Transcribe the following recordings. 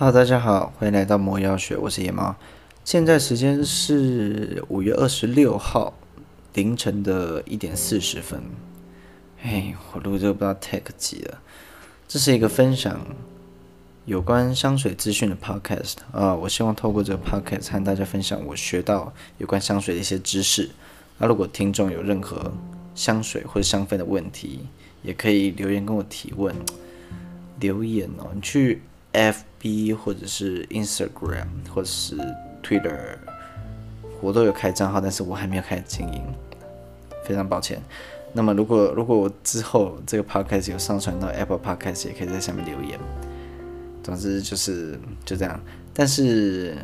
好大家好，欢迎来到魔药学，我是夜猫。现在时间是五月二十六号凌晨的一点四十分。嘿，我录这个不知道 take 几了。这是一个分享有关香水资讯的 podcast 啊，我希望透过这个 podcast 和大家分享我学到有关香水的一些知识。那如果听众有任何香水或者香氛的问题，也可以留言跟我提问。留言哦，你去。FB 或者是 Instagram 或者是 Twitter，我都有开账号，但是我还没有开始经营，非常抱歉。那么如果如果我之后这个 Podcast 有上传到 Apple Podcast，也可以在下面留言。总之就是就这样。但是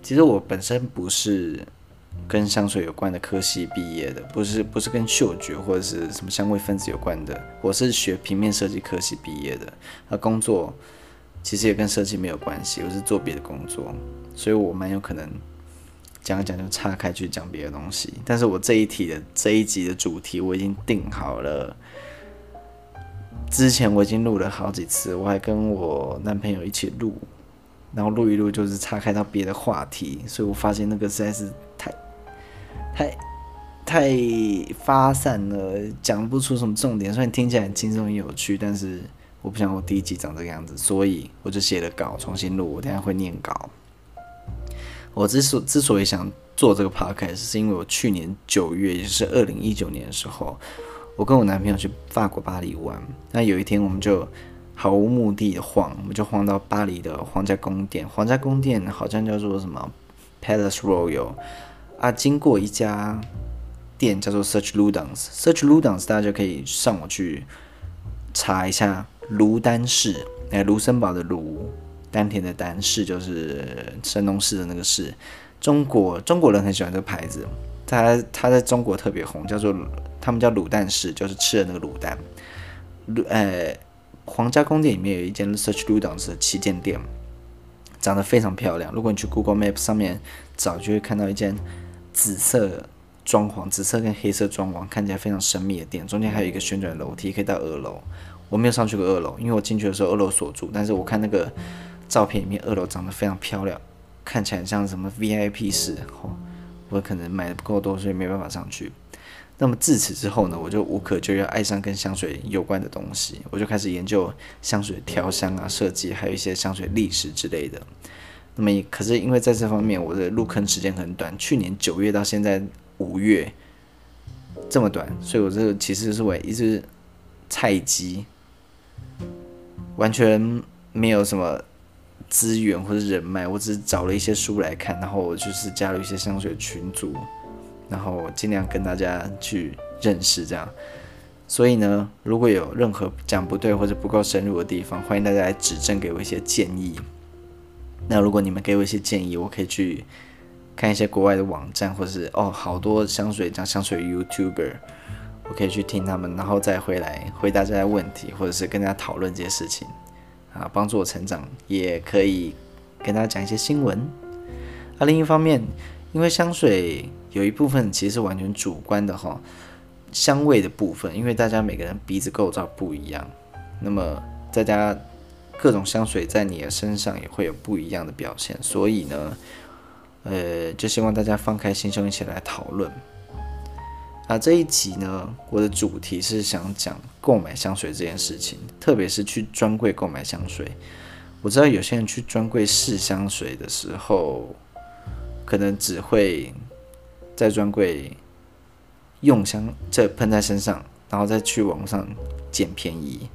其实我本身不是跟香水有关的科系毕业的，不是不是跟嗅觉或者是什么香味分子有关的，我是学平面设计科系毕业的，那工作。其实也跟设计没有关系，我是做别的工作，所以我蛮有可能讲讲就岔开去讲别的东西。但是我这一题的这一集的主题我已经定好了，之前我已经录了好几次，我还跟我男朋友一起录，然后录一录就是岔开到别的话题，所以我发现那个实在是太太太发散了，讲不出什么重点，虽然听起来很轻松很有趣，但是。我不想我第一集长这个样子，所以我就写了稿，重新录。我等下会念稿。我之所之所以想做这个 podcast，是因为我去年九月，也就是二零一九年的时候，我跟我男朋友去法国巴黎玩。那有一天，我们就毫无目的的晃，我们就晃到巴黎的皇家宫殿。皇家宫殿好像叫做什么 Palace Royal 啊。经过一家店叫做 Search Ludens，Search Ludens 大家就可以上网去查一下。卢丹氏，哎，卢森堡的卢，丹田的丹，氏就是山东市的那个市。中国中国人很喜欢这个牌子，它它在中国特别红，叫做他们叫卤蛋氏，就是吃的那个卤蛋。卤，呃，皇家宫殿里面有一间 Search Lutens 的旗舰店，长得非常漂亮。如果你去 Google Map 上面找，就会看到一间紫色装潢、紫色跟黑色装潢，看起来非常神秘的店。中间还有一个旋转楼梯，可以到二楼。我没有上去过二楼，因为我进去的时候二楼锁住。但是我看那个照片里面，二楼长得非常漂亮，看起来像什么 VIP 室。哦，我可能买的不够多，所以没办法上去。那么自此之后呢，我就无可救药爱上跟香水有关的东西，我就开始研究香水调香啊、设计，还有一些香水历史之类的。那么可是因为在这方面我的入坑时间很短，去年九月到现在五月这么短，所以我这其实是我一直菜鸡。完全没有什么资源或者人脉，我只是找了一些书来看，然后我就是加入一些香水群组，然后尽量跟大家去认识这样。所以呢，如果有任何讲不对或者不够深入的地方，欢迎大家来指正，给我一些建议。那如果你们给我一些建议，我可以去看一些国外的网站，或者是哦，好多香水讲香水 YouTuber。我可以去听他们，然后再回来回答这些问题，或者是跟大家讨论这些事情，啊，帮助我成长，也可以跟大家讲一些新闻。啊，另一方面，因为香水有一部分其实是完全主观的哈，香味的部分，因为大家每个人鼻子构造不一样，那么大家各种香水在你的身上也会有不一样的表现，所以呢，呃，就希望大家放开心胸一起来讨论。啊，这一集呢，我的主题是想讲购买香水这件事情，特别是去专柜购买香水。我知道有些人去专柜试香水的时候，可能只会在专柜用香，这喷在身上，然后再去网上捡便宜，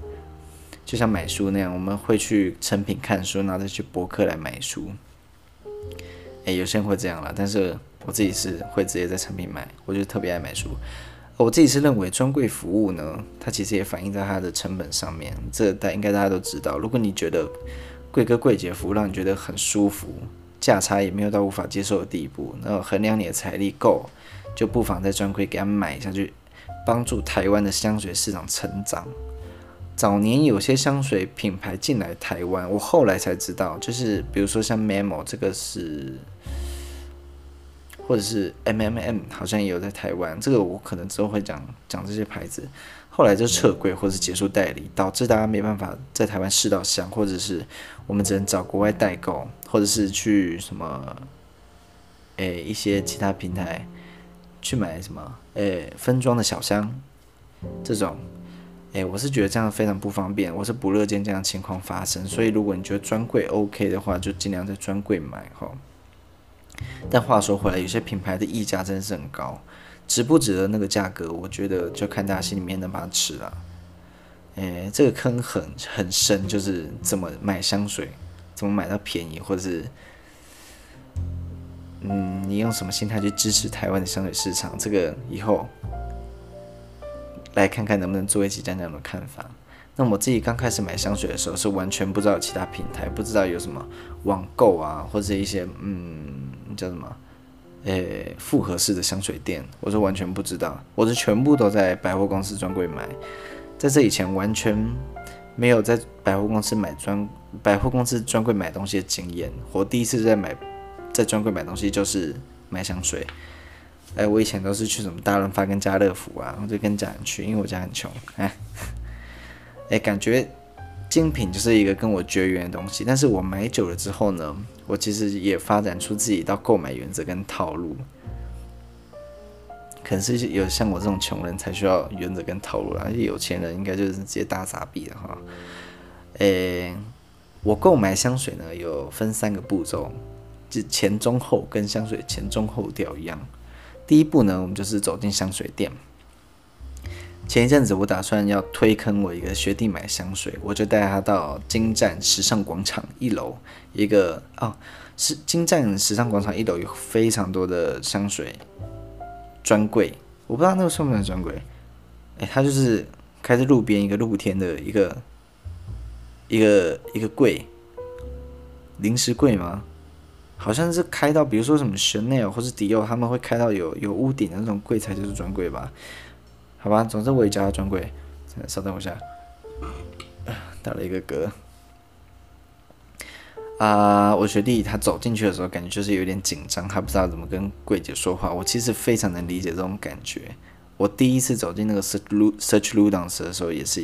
就像买书那样，我们会去成品看书，然后再去博客来买书。诶，有些人会这样啦，但是。我自己是会直接在产品买，我就特别爱买书。我自己是认为专柜服务呢，它其实也反映在它的成本上面。这大应该大家都知道。如果你觉得贵哥贵姐服务让你觉得很舒服，价差也没有到无法接受的地步，那衡量你的财力够，就不妨在专柜给他们买一下去，帮助台湾的香水市场成长。早年有些香水品牌进来台湾，我后来才知道，就是比如说像 Memo 这个是。或者是 M M M，好像也有在台湾。这个我可能之后会讲讲这些牌子。后来就撤柜或者是结束代理，导致大家没办法在台湾试到香，或者是我们只能找国外代购，或者是去什么，诶、一些其他平台去买什么，诶、分装的小香，这种，诶、我是觉得这样非常不方便，我是不乐见这样情况发生。所以如果你觉得专柜 OK 的话，就尽量在专柜买哈。但话说回来，有些品牌的溢价真的是很高。值不值得那个价格？我觉得就看大家心里面能把它吃了。诶，这个坑很很深，就是怎么买香水，怎么买到便宜，或者是，嗯，你用什么心态去支持台湾的香水市场？这个以后来看看能不能做一期讲讲的看法。那我自己刚开始买香水的时候，是完全不知道其他平台，不知道有什么网购啊，或者一些嗯，叫什么？诶、复合式的香水店，我是完全不知道，我是全部都在百货公司专柜买，在这以前完全没有在百货公司买专百货公司专柜买东西的经验。我第一次在买在专柜买东西就是买香水，哎、我以前都是去什么大润发跟家乐福啊，我就跟家人去，因为我家很穷，哎，哎，感觉。精品就是一个跟我绝缘的东西，但是我买久了之后呢，我其实也发展出自己一套购买原则跟套路。可能是有像我这种穷人才需要原则跟套路啦，而且有钱人应该就是直接大杂币的哈。诶、我购买香水呢有分三个步骤，就前中后，跟香水前中后调一样。第一步呢，我们就是走进香水店。前一阵子，我打算要推坑我一个学弟买香水，我就带他到金站时尚广场一楼一个哦，是金站时尚广场一楼有非常多的香水专柜，我不知道那个算不算专柜，哎，他就是开在路边一个露天的一个一个一个柜，临时柜吗？好像是开到，比如说什么 Chanel 或是迪奥，他们会开到有有屋顶的那种柜才就是专柜吧。好吧，总之我也叫他专柜。稍等我一下，打了一个嗝。啊、我学弟他走进去的时候，感觉就是有点紧张，他不知道怎么跟柜姐说话。我其实非常能理解这种感觉。我第一次走进那个 Serge Lutens 的时候，也是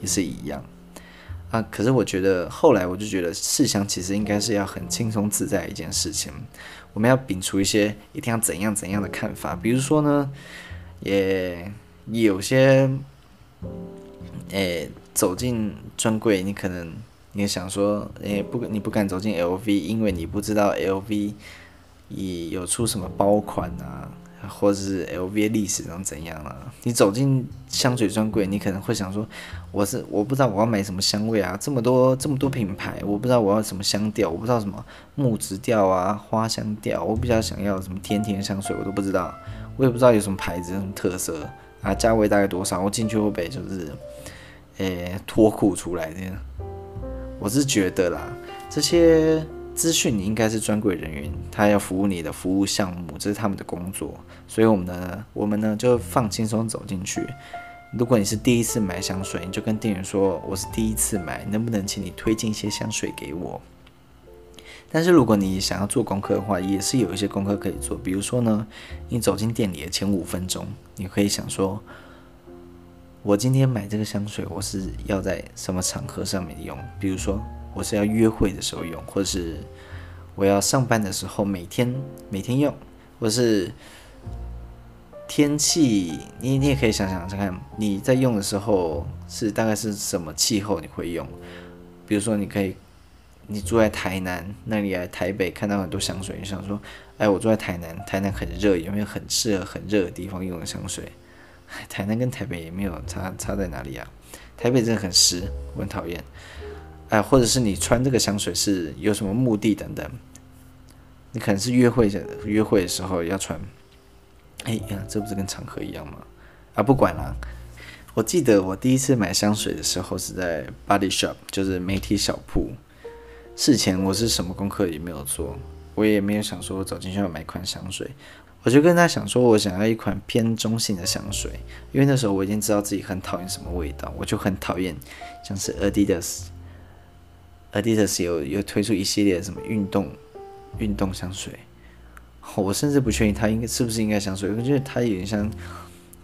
也是一样。啊，可是我觉得后来我就觉得试香其实应该是要很轻松自在一件事情。我们要摒除一些一定要怎样怎样的看法，比如说呢，也。有些，诶、欸，走进专柜，你可能你想说，诶、不，你不敢走进 LV，因为你不知道 LV 已有出什么包款啊，或者是 LV 历史上怎样啊？你走进香水专柜，你可能会想说，我是我不知道我要买什么香味啊，这么多这么多品牌，我不知道我要什么香调，我不知道什么木质调啊，花香调，我比较想要什么甜甜的香水，我都不知道，我也不知道有什么牌子，什么特色。啊，价位大概多少？我进去会不会就是，诶、脱裤出来的？我是觉得啦，这些资讯你应该是专柜人员，他要服务你的服务项目，这是他们的工作。所以我们呢，我们呢就放轻松走进去。如果你是第一次买香水，你就跟店员说：“我是第一次买，能不能请你推荐一些香水给我？”但是如果你想要做功课的话，也是有一些功课可以做。比如说呢，你走进店里的前五分钟，你可以想说，我今天买这个香水，我是要在什么场合上面用？比如说，我是要约会的时候用，或是我要上班的时候每天每天用，或是天气，你你也可以想想看，你在用的时候是大概是什么气候你会用？比如说，你可以。你住在台南，那里来台北看到很多香水，你想说，哎，我住在台南，台南很热，有没有很适合很热的地方用的香水？台南跟台北也没有差，差在哪里啊？台北真的很湿，我很讨厌。哎，或者是你穿这个香水是有什么目的等等？你可能是约会的，约会的时候要穿。哎呀，这不是跟场合一样吗？啊，不管了。我记得我第一次买香水的时候是在 Body Shop，就是媒体小铺。事前我是什么功课也没有做，我也没有想说我走进去要买一款香水，我就跟他想说，我想要一款偏中性的香水，因为那时候我已经知道自己很讨厌什么味道，我就很讨厌像是 Adidas，Adidas 有有推出一系列什么运动运动香水，我甚至不确定它应该是不是应该香水，我觉得它有点像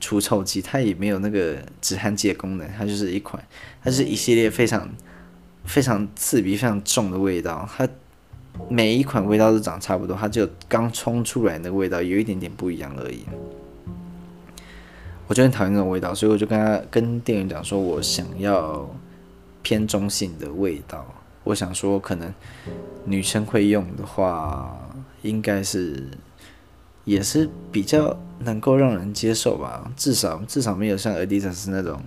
除臭剂，它也没有那个止汗剂的功能，它就是一款，它是一系列非常非常刺鼻、非常重的味道。它每一款味道都长差不多，它就刚冲出来的味道有一点点不一样而已。我就很讨厌那种味道，所以我就跟他跟店员讲说，我想要偏中性的味道。我想说，可能女生会用的话，应该是也是比较能够让人接受吧。至少至少没有像 Adidas 那种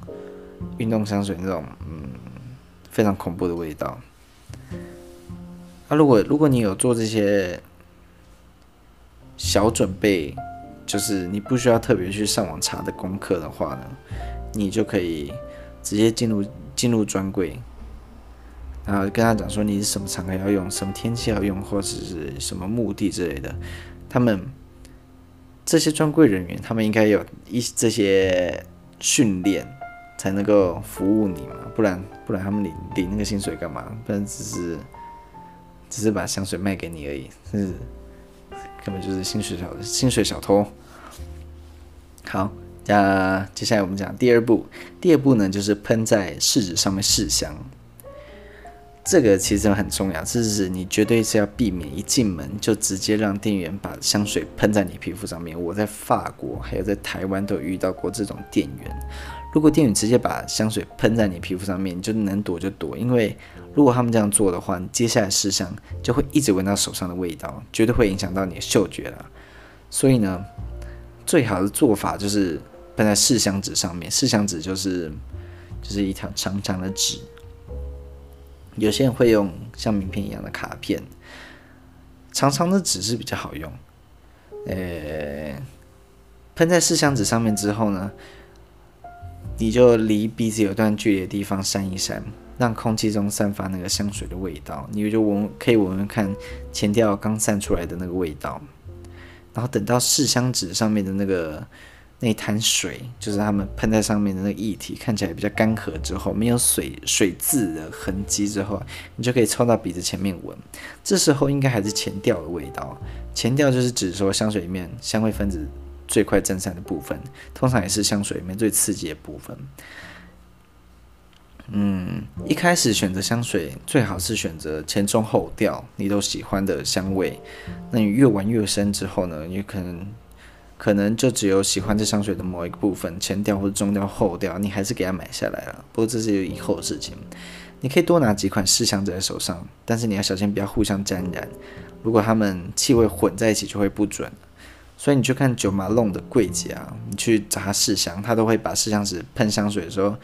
运动香水那种嗯非常恐怖的味道。那、如果如果你有做这些小准备。就是你不需要特别去上网查的功课的话呢，你就可以直接进入进入专柜，然后跟他讲说你是什么场合要用，什么天气要用，或者是什么目的之类的。他们这些专柜人员，他们应该有一这些训练，才能够服务你嘛，不然不然他们领领那个薪水干嘛？不然只是只是把香水卖给你而已，是。根本就是薪水小薪水小偷。好，那接下来我们讲第二步。第二步呢，就是喷在试纸上面试香。这个其实很重要，这是你绝对是要避免一进门就直接让店员把香水喷在你皮肤上面。我在法国还有在台湾都有遇到过这种店员。如果店员直接把香水喷在你皮肤上面，你就能躲就躲，因为如果他们这样做的话，接下来试香就会一直闻到手上的味道，绝对会影响到你的嗅觉了。所以呢，最好的做法就是喷在试香纸上面。试香纸就是就是一条长长的纸，有些人会用像名片一样的卡片，长长的纸是比较好用。呃，喷在试香纸上面之后呢，你就离鼻子有段距离的地方扇一扇，让空气中散发那个香水的味道，你就闻可以闻闻看前调刚散出来的那个味道。然后等到试香纸上面的那个那滩水，就是他们喷在上面的那个液体看起来比较干涸之后，没有水水渍的痕迹之后，你就可以凑到鼻子前面闻。这时候应该还是前调的味道，前调就是指说香水里面香味分子。最快蒸散的部分，通常也是香水里面最刺激的部分。嗯，一开始选择香水最好是选择前中后调你都喜欢的香味。那你越玩越深之后呢，你可能可能就只有喜欢这香水的某一个部分，前调或者中调、后调，你还是给它买下来了。不过这是以后的事情。你可以多拿几款试香在手上，但是你要小心不要互相沾染。如果它们气味混在一起，就会不准。所以你去看九马龙的柜姐啊，你去找他试香，他都会把试香纸喷香水的时候，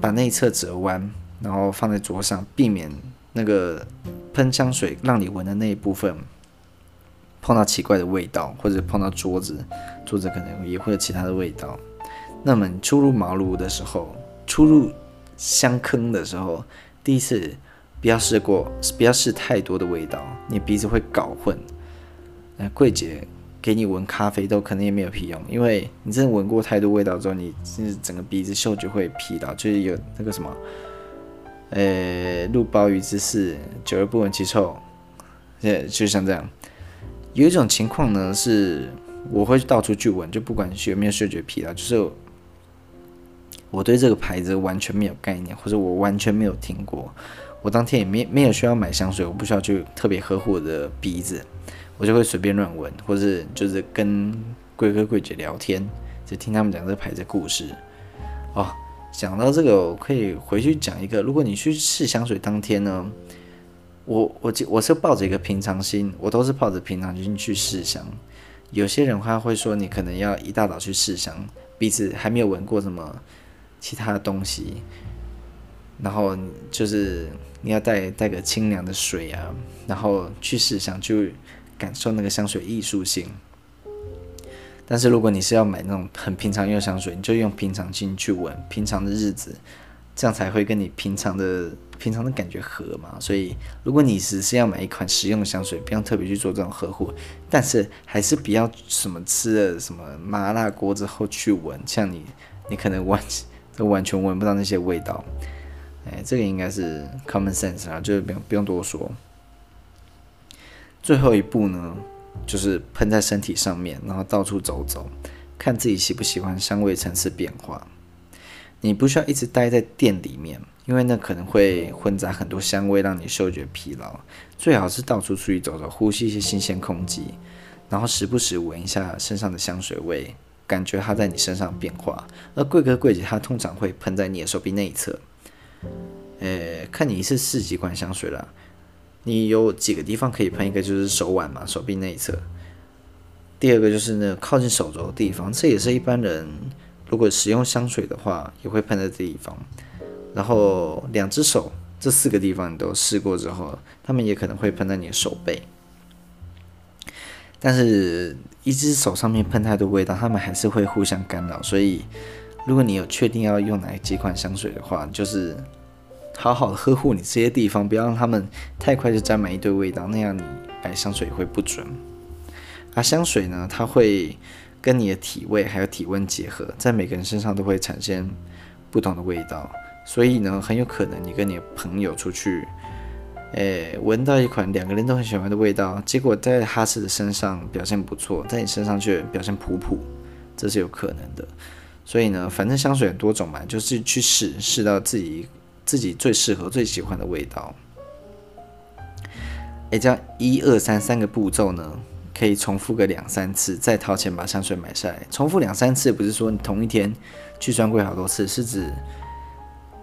把内侧折弯，然后放在桌上，避免那个喷香水让你闻的那一部分碰到奇怪的味道，或者碰到桌子，桌子可能也会有其他的味道。那么你出入茅庐的时候，出入香坑的时候，第一次不要试过，不要试太多的味道，你鼻子会搞混。那柜姐。给你闻咖啡豆可能也没有屁用，因为你真的闻过太多味道之后，你是整个鼻子嗅觉会疲劳，就是有那个什么，呃，入鲍鱼之肆，久而不闻其臭，呃，就像这样。有一种情况呢，是我会到处去闻，就不管有没有嗅觉疲劳，就是我对这个牌子完全没有概念，或者我完全没有听过，我当天也没没有需要买香水，我不需要去特别呵护我的鼻子。我就会随便乱闻，或是就是跟柜哥柜姐聊天，就听他们讲这牌子故事。哦，讲到这个，我可以回去讲一个。如果你去试香水当天呢，我我我是抱着一个平常心，我都是抱着平常心去试香。有些人他会说，你可能要一大早去试香，鼻子还没有闻过什么其他的东西，然后就是你要带带个清凉的水啊，然后去试香就。感受那个香水艺术性，但是如果你是要买那种很平常用香水，你就用平常心去闻，平常的日子，这样才会跟你平常的平常的感觉合嘛。所以，如果你只是要买一款实用的香水，不用特别去做这种呵护，但是还是不要什么吃了什么麻辣锅之后去闻，像你你可能完 都完全闻不到那些味道。哎，这个应该是 common sense 啊，就是不用不用多说。最后一步呢，就是喷在身体上面，然后到处走走，看自己喜不喜欢香味层次变化。你不需要一直待在店里面，因为那可能会混杂很多香味，让你嗅觉疲劳。最好是到处出去走走，呼吸一些新鲜空气，然后时不时闻一下身上的香水味，感觉它在你身上变化。而贵哥贵姐，它通常会喷在你的手臂内侧。诶，看你一次试几款香水了。你有几个地方可以喷？一个就是手腕嘛，手臂内侧。第二个就是那靠近手肘的地方，这也是一般人如果使用香水的话，也会喷在这地方。然后两只手这四个地方你都试过之后，他们也可能会喷在你的手背。但是，一只手上面喷太多味道，他们还是会互相干扰。所以，如果你有确定要用哪几款香水的话，就是。好好的呵护你这些地方，不要让他们太快就沾满一堆味道，那样你摆香水会不准。而香水呢，它会跟你的体味还有体温结合，在每个人身上都会产生不同的味道，所以呢，很有可能你跟你的朋友出去，诶，闻到一款两个人都很喜欢的味道，结果在哈士的身上表现不错，在你身上却表现普普，这是有可能的。所以呢，反正香水很多种嘛，就是去试试到自己。自己最适合、最喜欢的味道。也，这样一二三三个步骤呢，可以重复个两三次，再掏钱把香水买下来。重复两三次不是说你同一天去专柜好多次，是指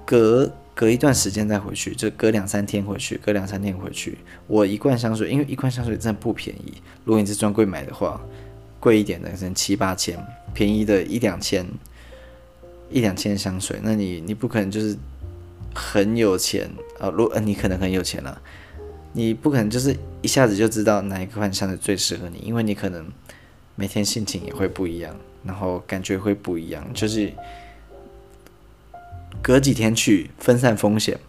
隔隔一段时间再回去，就隔两三天回去，隔两三天回去。我一罐香水，因为一罐香水真的不便宜。如果你是专柜买的话，贵一点的可能七八千，便宜的一两千，一两千香水，那你你不可能就是。很有钱啊！如、呃、你可能很有钱了，你不可能就是一下子就知道哪一款香水最适合你，因为你可能每天心情也会不一样，然后感觉会不一样，就是隔几天去分散风险，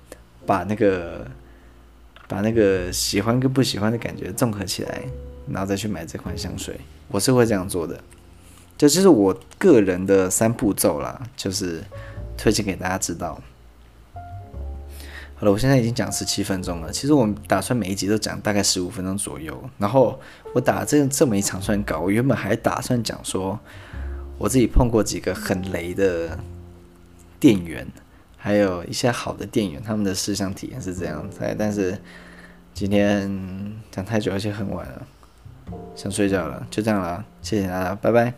把那个把那个喜欢跟不喜欢的感觉综合起来，然后再去买这款香水。我是会这样做的，这就是我个人的三步骤啦，就是推荐给大家知道。好了，我现在已经讲十七分钟了。其实我打算每一集都讲大概十五分钟左右。然后我打这这么一场算稿，我原本还打算讲说我自己碰过几个很雷的店员，还有一些好的店员，他们的试香体验是这样子。但是今天讲太久，而且很晚了，想睡觉了，就这样了。谢谢大家，拜拜。